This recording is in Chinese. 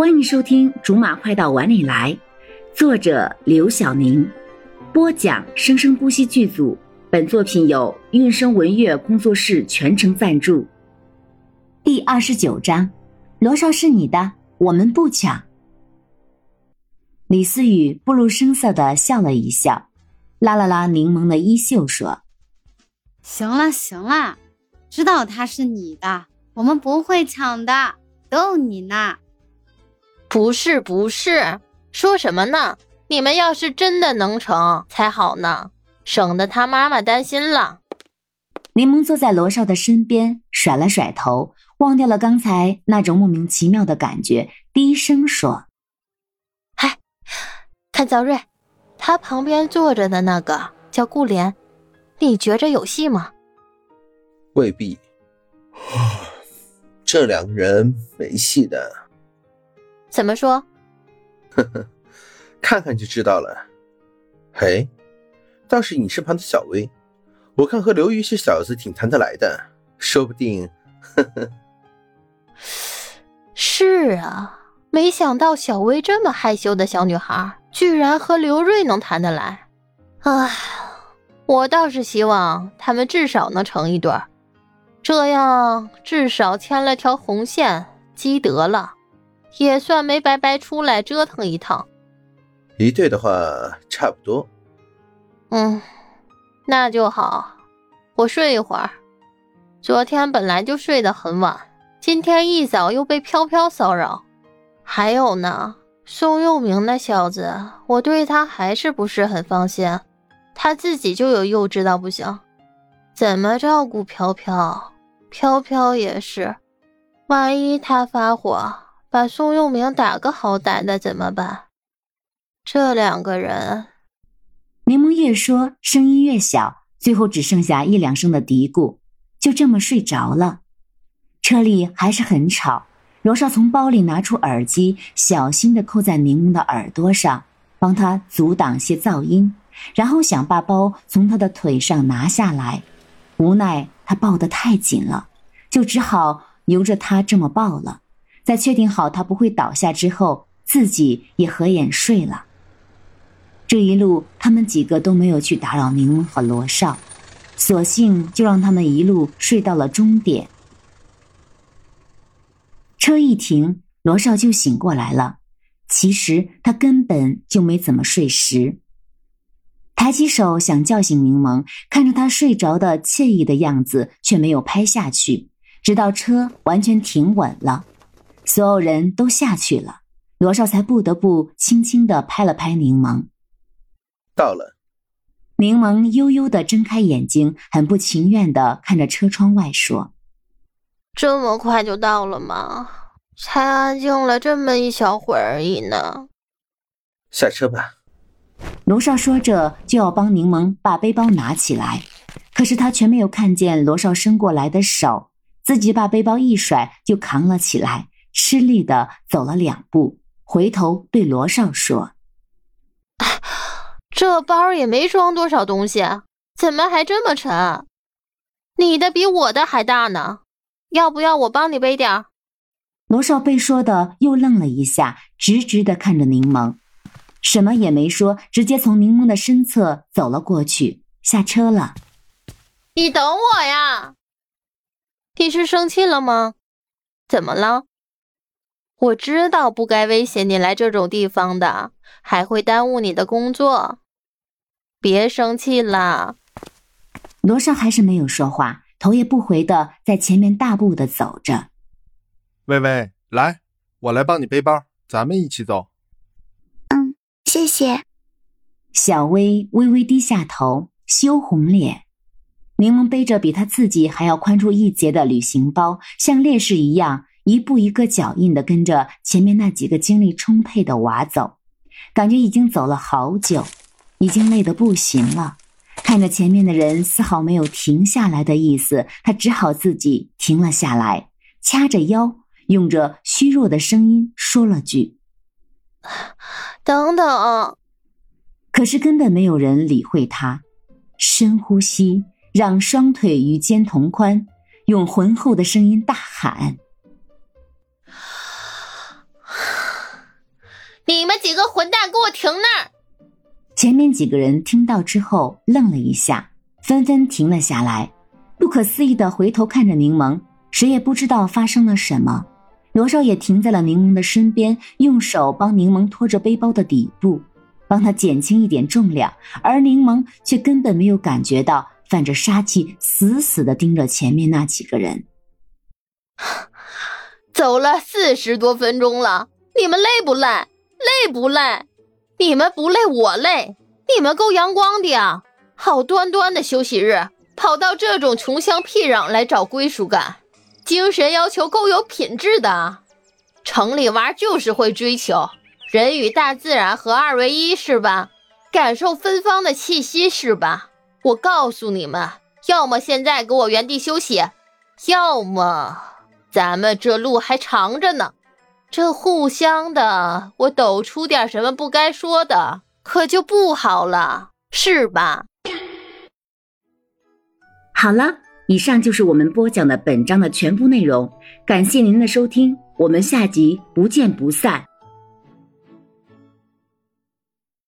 欢迎收听《竹马快到碗里来》，作者刘晓宁，播讲生生不息剧组。本作品由韵声文乐工作室全程赞助。第二十九章，罗少是你的，我们不抢。李思雨不露声色的笑了一笑，拉了拉柠檬的衣袖，说：“行了行了，知道他是你的，我们不会抢的，逗你呢。”不是不是，说什么呢？你们要是真的能成才好呢，省得他妈妈担心了。柠檬坐在罗少的身边，甩了甩头，忘掉了刚才那种莫名其妙的感觉，低声说：“嗨，看赵瑞，他旁边坐着的那个叫顾莲，你觉着有戏吗？”未必，这两个人没戏的。怎么说？呵呵，看看就知道了。嘿，倒是你身旁的小薇，我看和刘瑜这小子挺谈得来的，说不定。呵呵。是啊，没想到小薇这么害羞的小女孩，居然和刘瑞能谈得来。唉，我倒是希望他们至少能成一对，这样至少牵了条红线，积德了。也算没白白出来折腾一趟。一对的话，差不多。嗯，那就好。我睡一会儿。昨天本来就睡得很晚，今天一早又被飘飘骚扰。还有呢，宋佑明那小子，我对他还是不是很放心。他自己就有幼稚到不行，怎么照顾飘飘？飘飘也是，万一他发火。把宋佑明打个好歹的怎么办？这两个人，柠檬越说声音越小，最后只剩下一两声的嘀咕，就这么睡着了。车里还是很吵。罗少从包里拿出耳机，小心的扣在柠檬的耳朵上，帮他阻挡些噪音，然后想把包从他的腿上拿下来，无奈他抱得太紧了，就只好由着他这么抱了。在确定好他不会倒下之后，自己也合眼睡了。这一路，他们几个都没有去打扰柠檬和罗少，索性就让他们一路睡到了终点。车一停，罗少就醒过来了。其实他根本就没怎么睡实。抬起手想叫醒柠檬，看着他睡着的惬意的样子，却没有拍下去，直到车完全停稳了。所有人都下去了，罗少才不得不轻轻的拍了拍柠檬。到了。柠檬悠悠的睁开眼睛，很不情愿的看着车窗外说：“这么快就到了吗？才安静了这么一小会儿而已呢。”下车吧。罗少说着就要帮柠檬把背包拿起来，可是他却没有看见罗少伸过来的手，自己把背包一甩就扛了起来。吃力的走了两步，回头对罗少说：“这包也没装多少东西，怎么还这么沉？你的比我的还大呢，要不要我帮你背点？”罗少被说的又愣了一下，直直的看着柠檬，什么也没说，直接从柠檬的身侧走了过去，下车了。你等我呀！你是生气了吗？怎么了？我知道不该威胁你来这种地方的，还会耽误你的工作。别生气了。罗少还是没有说话，头也不回的在前面大步的走着。薇薇，来，我来帮你背包，咱们一起走。嗯，谢谢。小薇微微低下头，羞红脸。柠檬背着比他自己还要宽出一截的旅行包，像烈士一样。一步一个脚印的跟着前面那几个精力充沛的娃走，感觉已经走了好久，已经累得不行了。看着前面的人丝毫没有停下来的意思，他只好自己停了下来，掐着腰，用着虚弱的声音说了句：“等等。”可是根本没有人理会他。深呼吸，让双腿与肩同宽，用浑厚的声音大喊。你们几个混蛋，给我停那儿！前面几个人听到之后愣了一下，纷纷停了下来，不可思议的回头看着柠檬，谁也不知道发生了什么。罗少也停在了柠檬的身边，用手帮柠檬拖着背包的底部，帮他减轻一点重量，而柠檬却根本没有感觉到，泛着杀气，死死的盯着前面那几个人。走了四十多分钟了，你们累不累？累不累？你们不累，我累。你们够阳光的啊！好端端的休息日，跑到这种穷乡僻壤来找归属感。精神要求够有品质的，城里娃就是会追求人与大自然合二为一，是吧？感受芬芳的气息，是吧？我告诉你们，要么现在给我原地休息，要么咱们这路还长着呢。这互相的，我抖出点什么不该说的，可就不好了，是吧？好了。以上就是我们播讲的本章的全部内容，感谢您的收听，我们下集不见不散。